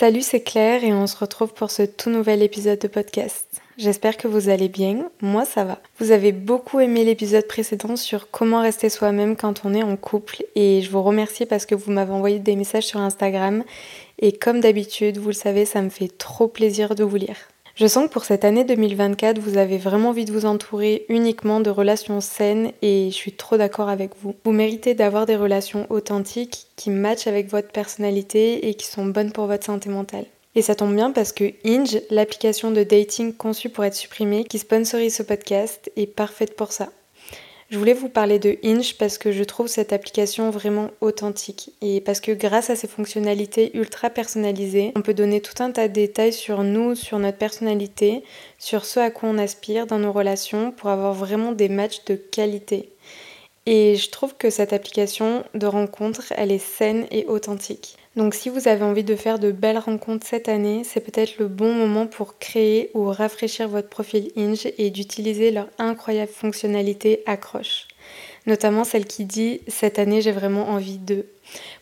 Salut, c'est Claire et on se retrouve pour ce tout nouvel épisode de podcast. J'espère que vous allez bien, moi ça va. Vous avez beaucoup aimé l'épisode précédent sur comment rester soi-même quand on est en couple et je vous remercie parce que vous m'avez envoyé des messages sur Instagram et comme d'habitude, vous le savez, ça me fait trop plaisir de vous lire. Je sens que pour cette année 2024, vous avez vraiment envie de vous entourer uniquement de relations saines et je suis trop d'accord avec vous. Vous méritez d'avoir des relations authentiques qui matchent avec votre personnalité et qui sont bonnes pour votre santé mentale. Et ça tombe bien parce que Inge, l'application de dating conçue pour être supprimée, qui sponsorise ce podcast, est parfaite pour ça. Je voulais vous parler de Inge parce que je trouve cette application vraiment authentique et parce que grâce à ses fonctionnalités ultra personnalisées, on peut donner tout un tas de détails sur nous, sur notre personnalité, sur ce à quoi on aspire dans nos relations pour avoir vraiment des matchs de qualité. Et je trouve que cette application de rencontre, elle est saine et authentique. Donc si vous avez envie de faire de belles rencontres cette année, c'est peut-être le bon moment pour créer ou rafraîchir votre profil Inge et d'utiliser leur incroyable fonctionnalité accroche. Notamment celle qui dit cette année j'ai vraiment envie de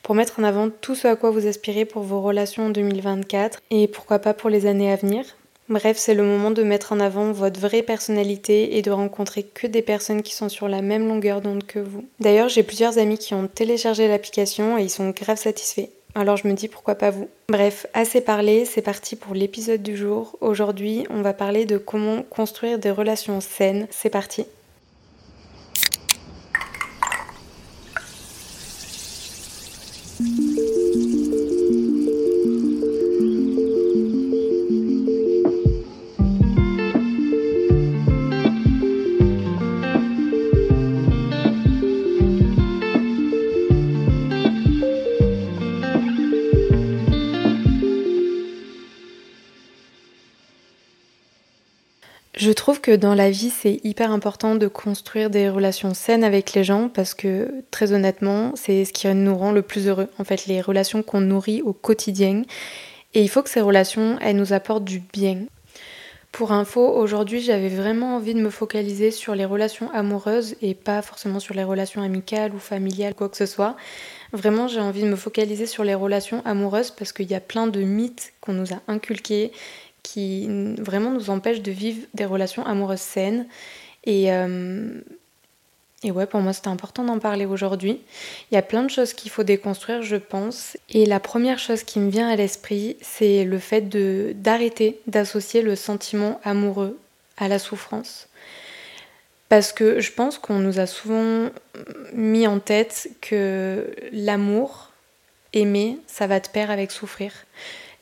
pour mettre en avant tout ce à quoi vous aspirez pour vos relations en 2024 et pourquoi pas pour les années à venir. Bref, c'est le moment de mettre en avant votre vraie personnalité et de rencontrer que des personnes qui sont sur la même longueur d'onde que vous. D'ailleurs, j'ai plusieurs amis qui ont téléchargé l'application et ils sont grave satisfaits. Alors je me dis pourquoi pas vous. Bref, assez parlé, c'est parti pour l'épisode du jour. Aujourd'hui, on va parler de comment construire des relations saines. C'est parti. Dans la vie, c'est hyper important de construire des relations saines avec les gens parce que très honnêtement, c'est ce qui nous rend le plus heureux. En fait, les relations qu'on nourrit au quotidien. Et il faut que ces relations, elles nous apportent du bien. Pour info, aujourd'hui, j'avais vraiment envie de me focaliser sur les relations amoureuses et pas forcément sur les relations amicales ou familiales, quoi que ce soit. Vraiment, j'ai envie de me focaliser sur les relations amoureuses parce qu'il y a plein de mythes qu'on nous a inculqués qui vraiment nous empêchent de vivre des relations amoureuses saines. Et, euh, et ouais, pour moi, c'était important d'en parler aujourd'hui. Il y a plein de choses qu'il faut déconstruire, je pense. Et la première chose qui me vient à l'esprit, c'est le fait d'arrêter d'associer le sentiment amoureux à la souffrance. Parce que je pense qu'on nous a souvent mis en tête que l'amour, aimer, ça va de pair avec souffrir.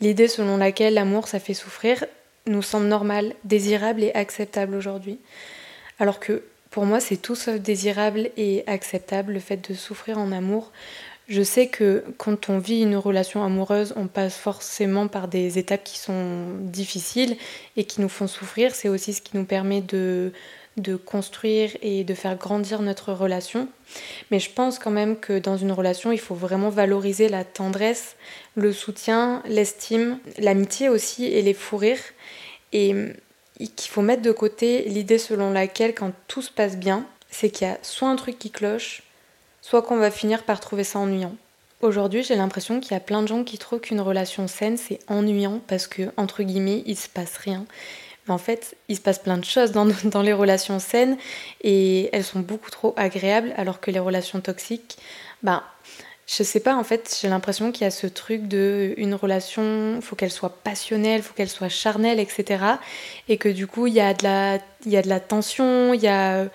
L'idée selon laquelle l'amour ça fait souffrir nous semble normale, désirable et acceptable aujourd'hui. Alors que pour moi c'est tout sauf désirable et acceptable le fait de souffrir en amour. Je sais que quand on vit une relation amoureuse, on passe forcément par des étapes qui sont difficiles et qui nous font souffrir. C'est aussi ce qui nous permet de, de construire et de faire grandir notre relation. Mais je pense quand même que dans une relation, il faut vraiment valoriser la tendresse, le soutien, l'estime, l'amitié aussi et les fous rires. Et qu'il faut mettre de côté l'idée selon laquelle quand tout se passe bien, c'est qu'il y a soit un truc qui cloche, soit qu'on va finir par trouver ça ennuyant. Aujourd'hui, j'ai l'impression qu'il y a plein de gens qui trouvent qu'une relation saine, c'est ennuyant parce que, entre guillemets, il se passe rien. Mais en fait, il se passe plein de choses dans, dans les relations saines et elles sont beaucoup trop agréables alors que les relations toxiques, ben, je sais pas, en fait, j'ai l'impression qu'il y a ce truc de une relation, faut qu'elle soit passionnelle, faut qu'elle soit charnelle, etc. Et que du coup, il y a de la, y a de la tension, il y a,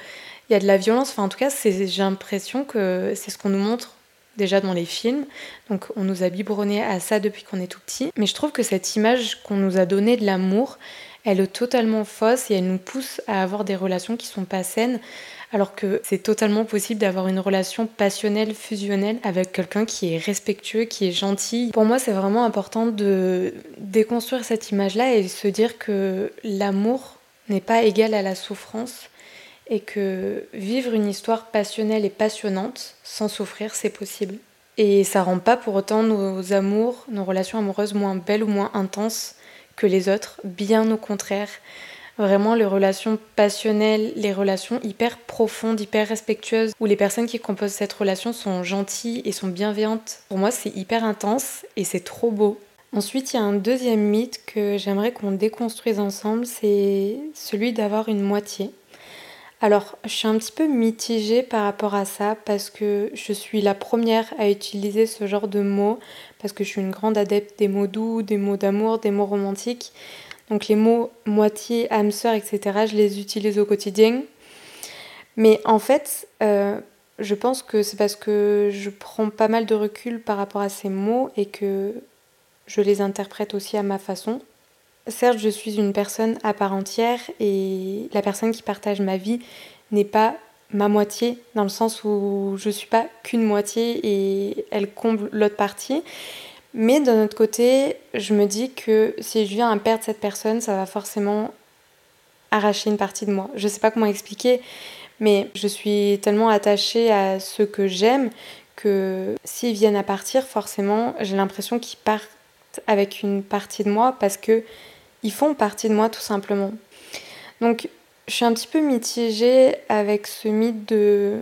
y a de la violence. Enfin, en tout cas, j'ai l'impression que c'est ce qu'on nous montre déjà dans les films. Donc, on nous a biberonné à ça depuis qu'on est tout petit. Mais je trouve que cette image qu'on nous a donnée de l'amour, elle est totalement fausse et elle nous pousse à avoir des relations qui sont pas saines alors que c'est totalement possible d'avoir une relation passionnelle, fusionnelle avec quelqu'un qui est respectueux, qui est gentil. Pour moi, c'est vraiment important de déconstruire cette image-là et se dire que l'amour n'est pas égal à la souffrance et que vivre une histoire passionnelle et passionnante sans souffrir, c'est possible. Et ça rend pas pour autant nos amours, nos relations amoureuses moins belles ou moins intenses que les autres, bien au contraire. Vraiment, les relations passionnelles, les relations hyper profondes, hyper respectueuses, où les personnes qui composent cette relation sont gentilles et sont bienveillantes. Pour moi, c'est hyper intense et c'est trop beau. Ensuite, il y a un deuxième mythe que j'aimerais qu'on déconstruise ensemble, c'est celui d'avoir une moitié. Alors, je suis un petit peu mitigée par rapport à ça parce que je suis la première à utiliser ce genre de mots, parce que je suis une grande adepte des mots doux, des mots d'amour, des mots romantiques. Donc les mots moitié, âme sœur, etc., je les utilise au quotidien. Mais en fait, euh, je pense que c'est parce que je prends pas mal de recul par rapport à ces mots et que je les interprète aussi à ma façon. Certes, je suis une personne à part entière et la personne qui partage ma vie n'est pas ma moitié, dans le sens où je suis pas qu'une moitié et elle comble l'autre partie. Mais d'un autre côté, je me dis que si je viens à perdre cette personne, ça va forcément arracher une partie de moi. Je sais pas comment expliquer, mais je suis tellement attachée à ceux que j'aime que s'ils viennent à partir, forcément, j'ai l'impression qu'ils partent avec une partie de moi parce que ils font partie de moi tout simplement. Donc, je suis un petit peu mitigée avec ce mythe de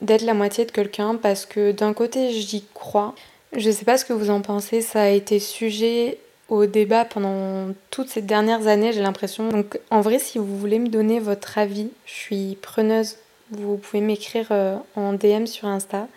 d'être la moitié de quelqu'un parce que d'un côté, j'y crois. Je sais pas ce que vous en pensez, ça a été sujet au débat pendant toutes ces dernières années, j'ai l'impression. Donc en vrai, si vous voulez me donner votre avis, je suis preneuse. Vous pouvez m'écrire euh, en DM sur Insta.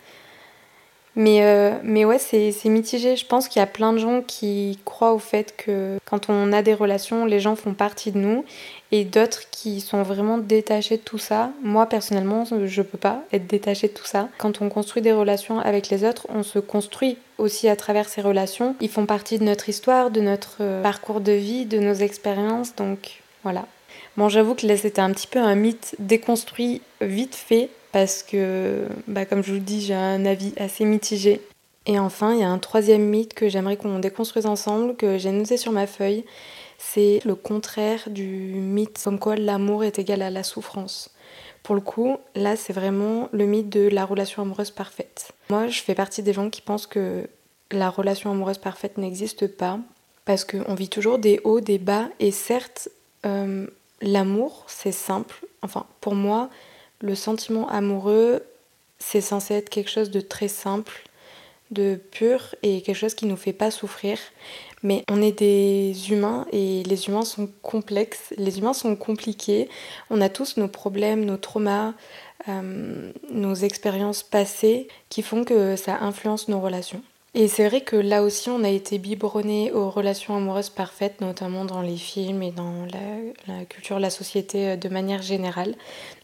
Mais, euh, mais ouais, c'est mitigé. Je pense qu'il y a plein de gens qui croient au fait que quand on a des relations, les gens font partie de nous. Et d'autres qui sont vraiment détachés de tout ça. Moi, personnellement, je peux pas être détachée de tout ça. Quand on construit des relations avec les autres, on se construit aussi à travers ces relations. Ils font partie de notre histoire, de notre euh, parcours de vie, de nos expériences. Donc voilà. Bon, j'avoue que là, c'était un petit peu un mythe déconstruit vite fait parce que, bah, comme je vous le dis, j'ai un avis assez mitigé. Et enfin, il y a un troisième mythe que j'aimerais qu'on déconstruise ensemble, que j'ai noté sur ma feuille. C'est le contraire du mythe comme quoi l'amour est égal à la souffrance. Pour le coup, là, c'est vraiment le mythe de la relation amoureuse parfaite. Moi, je fais partie des gens qui pensent que la relation amoureuse parfaite n'existe pas, parce qu'on vit toujours des hauts, des bas, et certes, euh, l'amour, c'est simple. Enfin, pour moi, le sentiment amoureux, c'est censé être quelque chose de très simple, de pur et quelque chose qui nous fait pas souffrir. Mais on est des humains et les humains sont complexes, les humains sont compliqués. On a tous nos problèmes, nos traumas, euh, nos expériences passées qui font que ça influence nos relations. Et c'est vrai que là aussi, on a été biberonné aux relations amoureuses parfaites, notamment dans les films et dans la, culture, la société euh, de manière générale.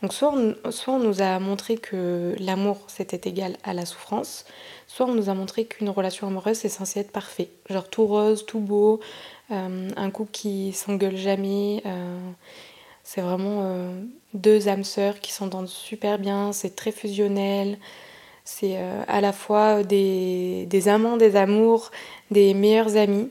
Donc soit on, soit on nous a montré que l'amour c'était égal à la souffrance, soit on nous a montré qu'une relation amoureuse c'est censé être parfait. Genre tout rose, tout beau, euh, un couple qui s'engueule jamais. Euh, c'est vraiment deux âmes sœurs qui s'entendent super bien, c'est très fusionnel. C'est euh, à la fois des, amants, des amours, des meilleurs amis.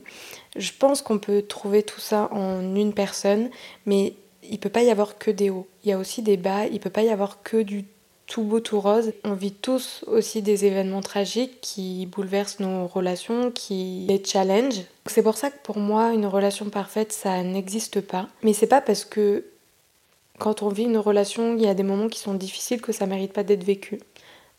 Je pense qu'on peut trouver tout ça en une personne, mais il peut pas y avoir que des hauts. Il y a aussi des bas. Il peut pas y avoir que du tout beau, tout rose. On vit tous aussi des événements tragiques qui bouleversent nos relations, qui les challenge. C'est pour ça que pour moi, une relation parfaite, ça n'existe pas. Mais c'est pas parce que quand on vit une relation, il y a des moments qui sont difficiles que ça mérite pas d'être vécu.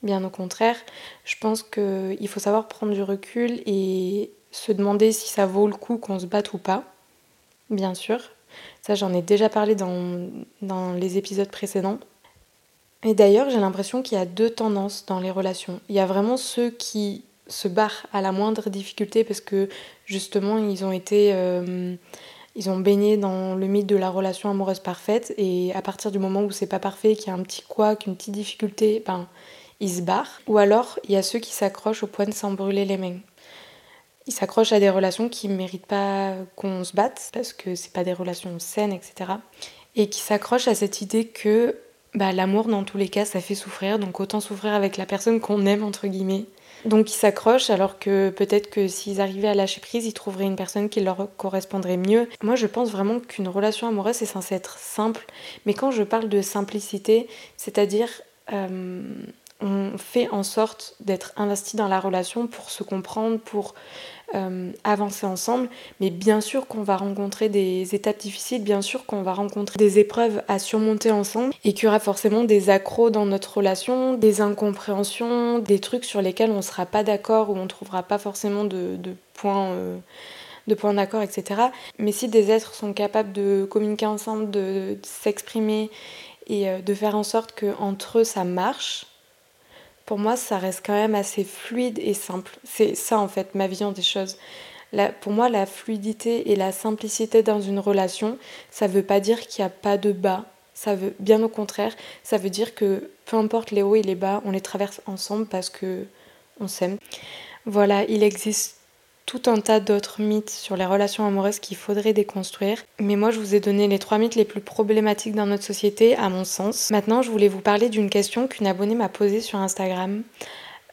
Bien au contraire, je pense qu'il faut savoir prendre du recul et se demander si ça vaut le coup qu'on se batte ou pas. Bien sûr. Ça, j'en ai déjà parlé dans, les épisodes précédents. Et d'ailleurs, j'ai l'impression qu'il y a deux tendances dans les relations. Il y a vraiment ceux qui se barrent à la moindre difficulté parce que justement ils ont été euh, ils ont baigné dans le mythe de la relation amoureuse parfaite et à partir du moment où c'est pas parfait qu'il y a un petit quoi qu'une petite difficulté ben ils se barrent ou alors il y a ceux qui s'accrochent au point de s'en brûler les mains ils s'accrochent à des relations qui ne méritent pas qu'on se batte parce que c'est pas des relations saines etc et qui s'accrochent à cette idée que bah, l'amour dans tous les cas ça fait souffrir, donc autant souffrir avec la personne qu'on aime entre guillemets. Donc ils s'accrochent alors que peut-être que s'ils arrivaient à lâcher prise, ils trouveraient une personne qui leur correspondrait mieux. Moi je pense vraiment qu'une relation amoureuse c'est censé être simple, mais quand je parle de simplicité, c'est-à-dire euh, on fait en sorte d'être investi dans la relation pour se comprendre, pour euh, avancer ensemble. Mais bien sûr qu'on va rencontrer des étapes difficiles, bien sûr qu'on va rencontrer des épreuves à surmonter ensemble et qu'il y aura forcément des accros dans notre relation, des incompréhensions, des trucs sur lesquels on ne sera pas d'accord ou on ne trouvera pas forcément de, points. Euh, de d'accord, etc. Mais si des êtres sont capables de communiquer ensemble, de, s'exprimer et euh, de faire en sorte qu'entre eux ça marche, pour moi, ça reste quand même assez fluide et simple. C'est ça, en fait, ma vision des choses. pour moi, la fluidité et la simplicité dans une relation, ça veut pas dire qu'il n'y a pas de bas. Ça veut, bien au contraire, ça veut dire que peu importe les hauts et les bas, on les traverse ensemble parce que on s'aime. Voilà, il existe tout un tas d'autres mythes sur les relations amoureuses qu'il faudrait déconstruire. Mais moi, je vous ai donné les trois mythes les plus problématiques dans notre société, à mon sens. Maintenant, je voulais vous parler d'une question qu'une abonnée m'a posée sur Instagram.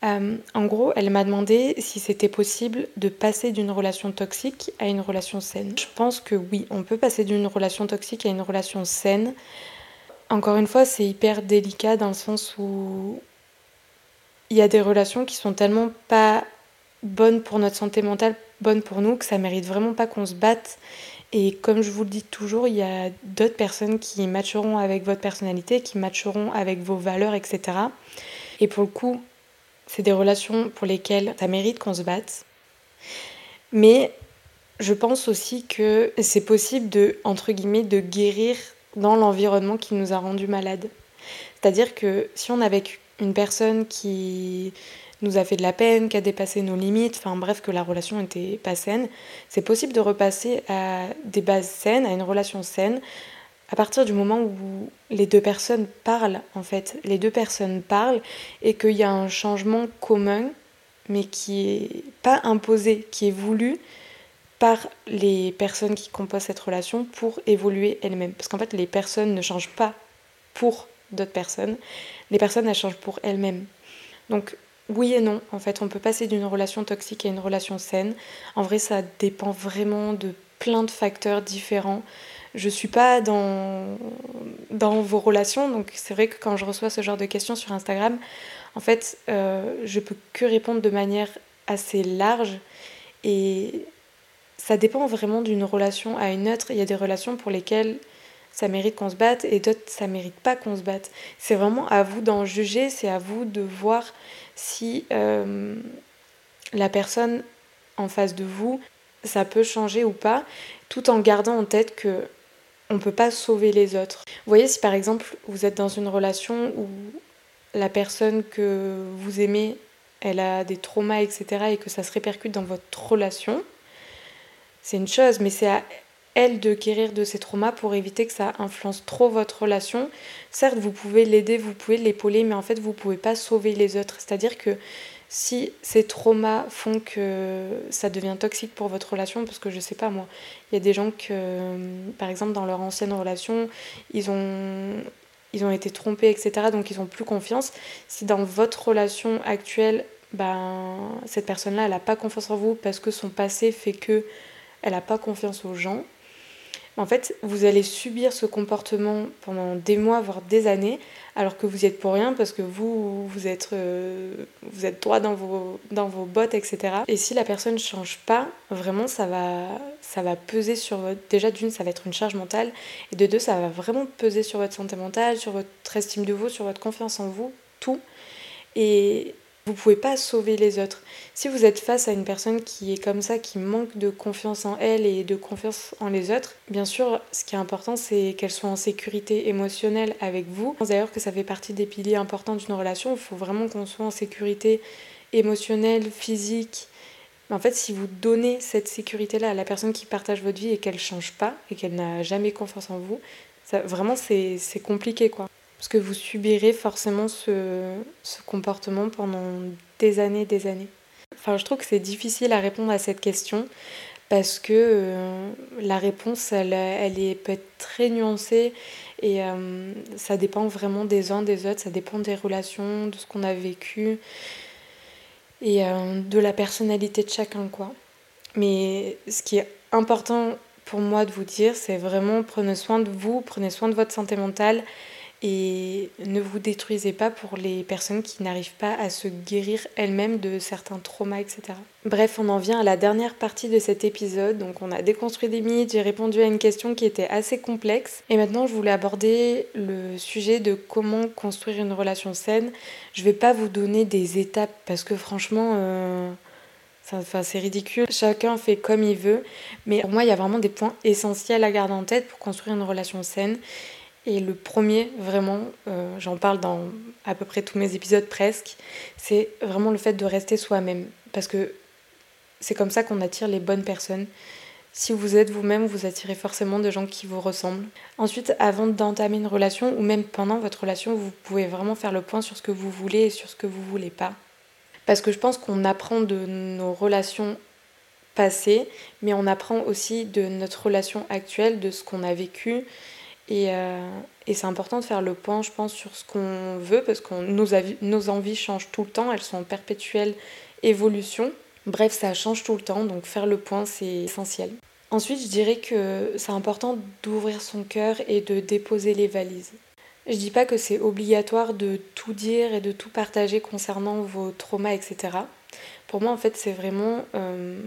Euh, en gros, elle m'a demandé si c'était possible de passer d'une relation toxique à une relation saine. Je pense que oui, on peut passer d'une relation toxique à une relation saine. Encore une fois, c'est hyper délicat dans le sens où il y a des relations qui sont tellement pas bonne pour notre santé mentale, bonne pour nous, que ça mérite vraiment pas qu'on se batte. Et comme je vous le dis toujours, il y a d'autres personnes qui matcheront avec votre personnalité, qui matcheront avec vos valeurs, etc. Et pour le coup, c'est des relations pour lesquelles ça mérite qu'on se batte. Mais je pense aussi que c'est possible de, entre guillemets, de guérir dans l'environnement qui nous a rendu malades. C'est-à-dire que si on avait une personne qui nous a fait de la peine, qui a dépassé nos limites, enfin bref, que la relation n'était pas saine, c'est possible de repasser à des bases saines, à une relation saine, à partir du moment où les deux personnes parlent, en fait, les deux personnes parlent et qu'il y a un changement commun, mais qui est pas imposé, qui est voulu par les personnes qui composent cette relation pour évoluer elles-mêmes. Parce qu'en fait, les personnes ne changent pas pour d'autres personnes, les personnes, elles changent pour elles-mêmes. Donc oui et non, en fait, on peut passer d'une relation toxique à une relation saine. En vrai, ça dépend vraiment de plein de facteurs différents. Je suis pas dans, vos relations, donc c'est vrai que quand je reçois ce genre de questions sur Instagram, en fait, euh, je peux que répondre de manière assez large et ça dépend vraiment d'une relation à une autre. Il y a des relations pour lesquelles ça mérite qu'on se batte et d'autres ça mérite pas qu'on se batte. C'est vraiment à vous d'en juger, c'est à vous de voir si euh, la personne en face de vous, ça peut changer ou pas, tout en gardant en tête que on peut pas sauver les autres. Vous voyez, si par exemple vous êtes dans une relation où la personne que vous aimez, elle a des traumas, etc., et que ça se répercute dans votre relation, c'est une chose, mais c'est à elle de guérir de ses traumas pour éviter que ça influence trop votre relation. Certes, vous pouvez l'aider, vous pouvez l'épauler, mais en fait, vous pouvez pas sauver les autres. C'est-à-dire que si ces traumas font que ça devient toxique pour votre relation, parce que je sais pas moi, il y a des gens que, par exemple, dans leur ancienne relation, ils ont, été trompés, etc., donc ils ont plus confiance. Si dans votre relation actuelle, ben, cette personne-là, elle n'a pas confiance en vous parce que son passé fait que elle n'a pas confiance aux gens, En fait, vous allez subir ce comportement pendant des mois, voire des années, alors que vous y êtes pour rien parce que vous, vous êtes, euh, droit dans vos, dans vos bottes, etc. Et si la personne ne change pas, vraiment, ça va, ça va peser sur votre... Déjà, d'une, ça va être une charge mentale, et de deux, ça va vraiment peser sur votre santé mentale, sur votre estime de vous, sur votre confiance en vous, tout. Et vous pouvez pas sauver les autres. Si vous êtes face à une personne qui est comme ça, qui manque de confiance en elle et de confiance en les autres, bien sûr, ce qui est important, c'est qu'elle soit en sécurité émotionnelle avec vous. D'ailleurs, que ça fait partie des piliers importants d'une relation. Il faut vraiment qu'on soit en sécurité émotionnelle, physique. En fait, si vous donnez cette sécurité-là à la personne qui partage votre vie et qu'elle change pas et qu'elle n'a jamais confiance en vous, ça, vraiment, c'est compliqué, quoi. Parce que vous subirez forcément ce, comportement pendant des années, des années. Enfin, je trouve que c'est difficile à répondre à cette question parce que euh, la réponse, elle, elle est, peut être très nuancée et euh, ça dépend vraiment des uns, des autres, ça dépend des relations, de ce qu'on a vécu et euh, de la personnalité de chacun, quoi. Mais ce qui est important pour moi de vous dire, c'est vraiment prenez soin de vous, prenez soin de votre santé mentale et ne vous détruisez pas pour les personnes qui n'arrivent pas à se guérir elles-mêmes de certains traumas, etc. Bref, on en vient à la dernière partie de cet épisode. Donc on a déconstruit des mythes, j'ai répondu à une question qui était assez complexe. Et maintenant je voulais aborder le sujet de comment construire une relation saine. Je vais pas vous donner des étapes parce que franchement... Euh, c'est ridicule. Chacun fait comme il veut. Mais pour moi, il y a vraiment des points essentiels à garder en tête pour construire une relation saine. Et le premier, vraiment, euh, j'en parle dans à peu près tous mes épisodes presque, c'est vraiment le fait de rester soi-même. Parce que c'est comme ça qu'on attire les bonnes personnes. Si vous êtes vous-même, vous attirez forcément des gens qui vous ressemblent. Ensuite, avant d'entamer une relation, ou même pendant votre relation, vous pouvez vraiment faire le point sur ce que vous voulez et sur ce que vous voulez pas. Parce que je pense qu'on apprend de nos relations passées, mais on apprend aussi de notre relation actuelle, de ce qu'on a vécu euh, et, c'est important de faire le point, je pense, sur ce qu'on veut, parce que nos, envies changent tout le temps, elles sont en perpétuelle évolution. Bref, ça change tout le temps, donc faire le point, c'est essentiel. Ensuite, je dirais que c'est important d'ouvrir son cœur et de déposer les valises. Je dis pas que c'est obligatoire de tout dire et de tout partager concernant vos traumas, etc. Pour moi, en fait, c'est vraiment euh,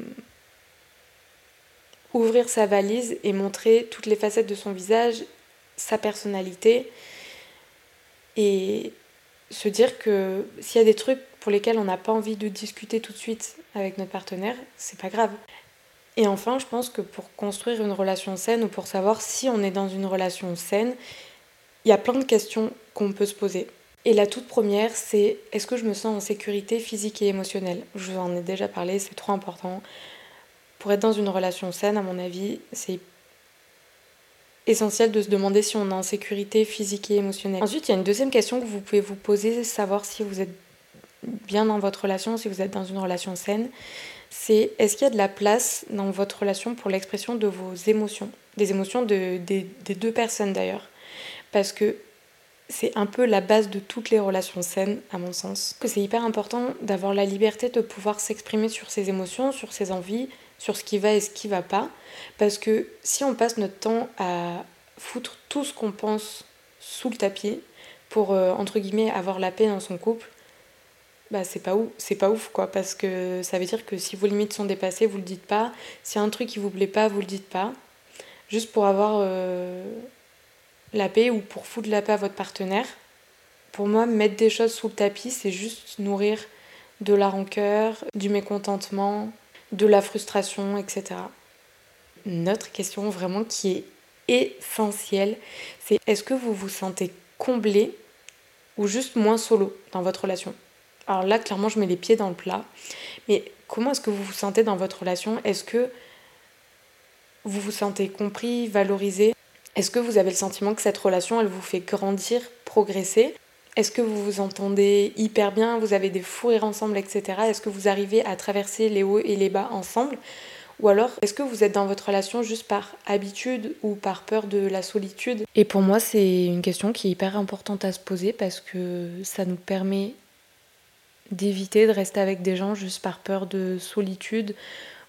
ouvrir sa valise et montrer toutes les facettes de son visage sa personnalité et se dire que s'il y a des trucs pour lesquels on n'a pas envie de discuter tout de suite avec notre partenaire, c'est pas grave. Et enfin, je pense que pour construire une relation saine ou pour savoir si on est dans une relation saine, il y a plein de questions qu'on peut se poser. Et la toute première, c'est est-ce que je me sens en sécurité physique et émotionnelle? Je vous en ai déjà parlé, c'est trop important. Pour être dans une relation saine, à mon avis, c'est essentiel de se demander si on est en sécurité physique et émotionnelle. Ensuite, il y a une deuxième question que vous pouvez vous poser, savoir si vous êtes bien dans votre relation, si vous êtes dans une relation saine. C'est est-ce qu'il y a de la place dans votre relation pour l'expression de vos émotions? Des émotions de, des, deux personnes d'ailleurs. Parce que c'est un peu la base de toutes les relations saines, à mon sens. Que c'est hyper important d'avoir la liberté de pouvoir s'exprimer sur ses émotions, sur ses envies, sur ce qui va et ce qui va pas. Parce que si on passe notre temps à foutre tout ce qu'on pense sous le tapis pour, euh, entre guillemets, avoir la paix dans son couple, bah c'est pas ouf, c'est pas ouf quoi, parce que ça veut dire que si vos limites sont dépassées, vous le dites pas. Si un truc qui vous plaît pas, vous le dites pas. Juste pour avoir euh, la paix ou pour foutre la paix à votre partenaire. Pour moi, mettre des choses sous le tapis, c'est juste nourrir de la rancœur, du mécontentement, de la frustration, etc. Notre question vraiment qui est essentielle, c'est est-ce que vous vous sentez comblé ou juste moins solo dans votre relation? Alors là, clairement, je mets les pieds dans le plat. Mais comment est-ce que vous vous sentez dans votre relation? Est-ce que vous vous sentez compris, valorisé? Est-ce que vous avez le sentiment que cette relation, elle vous fait grandir, progresser? Est-ce que vous vous entendez hyper bien? Vous avez des fous rires ensemble, etc. Est-ce que vous arrivez à traverser les hauts et les bas ensemble? Ou alors, est-ce que vous êtes dans votre relation juste par habitude ou par peur de la solitude? Et pour moi, c'est une question qui est hyper importante à se poser parce que ça nous permet d'éviter de rester avec des gens juste par peur de solitude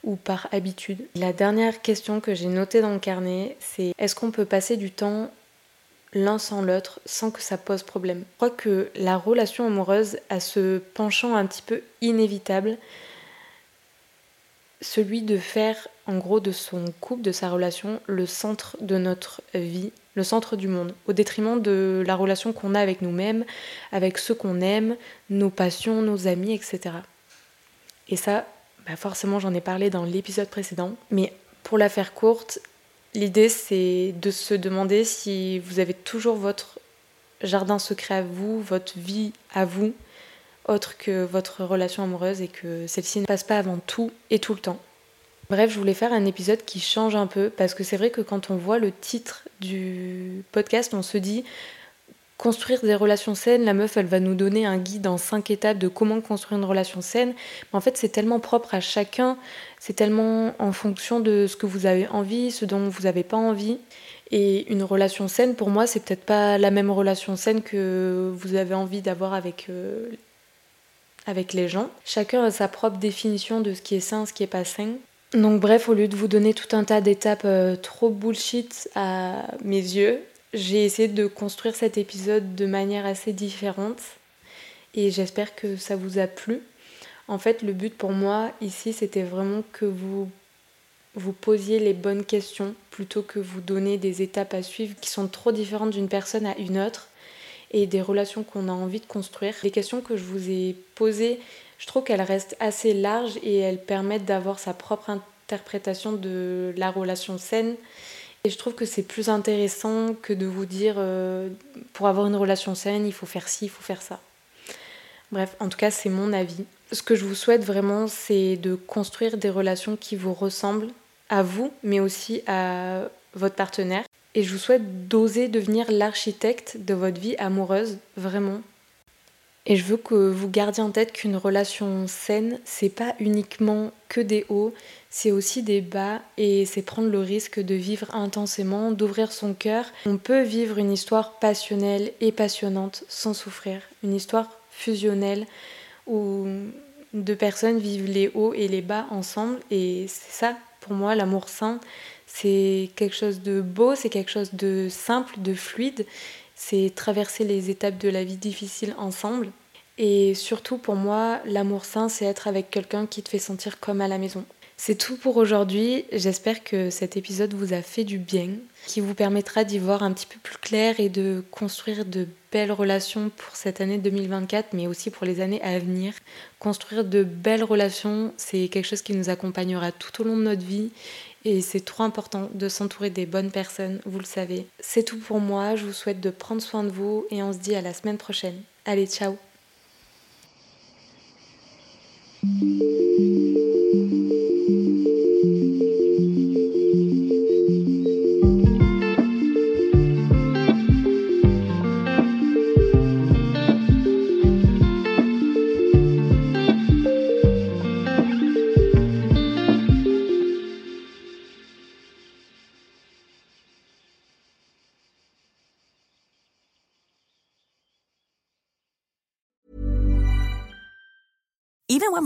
ou par habitude. La dernière question que j'ai notée dans le carnet, c'est est-ce qu'on peut passer du temps l'un sans l'autre sans que ça pose problème Je crois que la relation amoureuse a ce penchant un petit peu inévitable, celui de faire en gros de son couple, de sa relation, le centre de notre vie, le centre du monde, au détriment de la relation qu'on a avec nous-mêmes, avec ceux qu'on aime, nos passions, nos amis, etc. Et ça, bah forcément j'en ai parlé dans l'épisode précédent, mais pour la faire courte, l'idée c'est de se demander si vous avez toujours votre jardin secret à vous, votre vie à vous, autre que votre relation amoureuse et que celle-ci ne passe pas avant tout et tout le temps. Bref, je voulais faire un épisode qui change un peu parce que c'est vrai que quand on voit le titre du podcast, on se dit construire des relations saines, la meuf elle va nous donner un guide en cinq étapes de comment construire une relation saine. Mais en fait, c'est tellement propre à chacun, c'est tellement en fonction de ce que vous avez envie, ce dont vous n'avez pas envie. Et une relation saine, pour moi, c'est peut-être pas la même relation saine que vous avez envie d'avoir avec euh, avec les gens. Chacun a sa propre définition de ce qui est sain, ce qui est pas sain. Donc bref, au lieu de vous donner tout un tas d'étapes euh, trop bullshit à mes yeux, j'ai essayé de construire cet épisode de manière assez différente et j'espère que ça vous a plu. En fait, le but pour moi ici, c'était vraiment que vous vous posiez les bonnes questions plutôt que vous donner des étapes à suivre qui sont trop différentes d'une personne à une autre et des relations qu'on a envie de construire. Les questions que je vous ai posées, je trouve qu'elles restent assez larges et elles permettent d'avoir sa propre interprétation de la relation saine. Et je trouve que c'est plus intéressant que de vous dire euh, pour avoir une relation saine, il faut faire ci, il faut faire ça. Bref, en tout cas, c'est mon avis. Ce que je vous souhaite vraiment, c'est de construire des relations qui vous ressemblent à vous, mais aussi à votre partenaire. Et je vous souhaite d'oser devenir l'architecte de votre vie amoureuse, vraiment. Et je veux que vous gardiez en tête qu'une relation saine, c'est pas uniquement que des hauts, c'est aussi des bas et c'est prendre le risque de vivre intensément, d'ouvrir son cœur. On peut vivre une histoire passionnelle et passionnante sans souffrir, une histoire fusionnelle où deux personnes vivent les hauts et les bas ensemble et c'est ça pour moi l'amour sain, c'est quelque chose de beau, c'est quelque chose de simple, de fluide. C'est traverser les étapes de la vie difficiles ensemble. Et surtout pour moi, l'amour sain, c'est être avec quelqu'un qui te fait sentir comme à la maison. C'est tout pour aujourd'hui. J'espère que cet épisode vous a fait du bien, qui vous permettra d'y voir un petit peu plus clair et de construire de belles relations pour cette année 2024, mais aussi pour les années à venir. Construire de belles relations, c'est quelque chose qui nous accompagnera tout au long de notre vie et c'est trop important de s'entourer des bonnes personnes, vous le savez. C'est tout pour moi, je vous souhaite de prendre soin de vous et on se dit à la semaine prochaine. Allez, ciao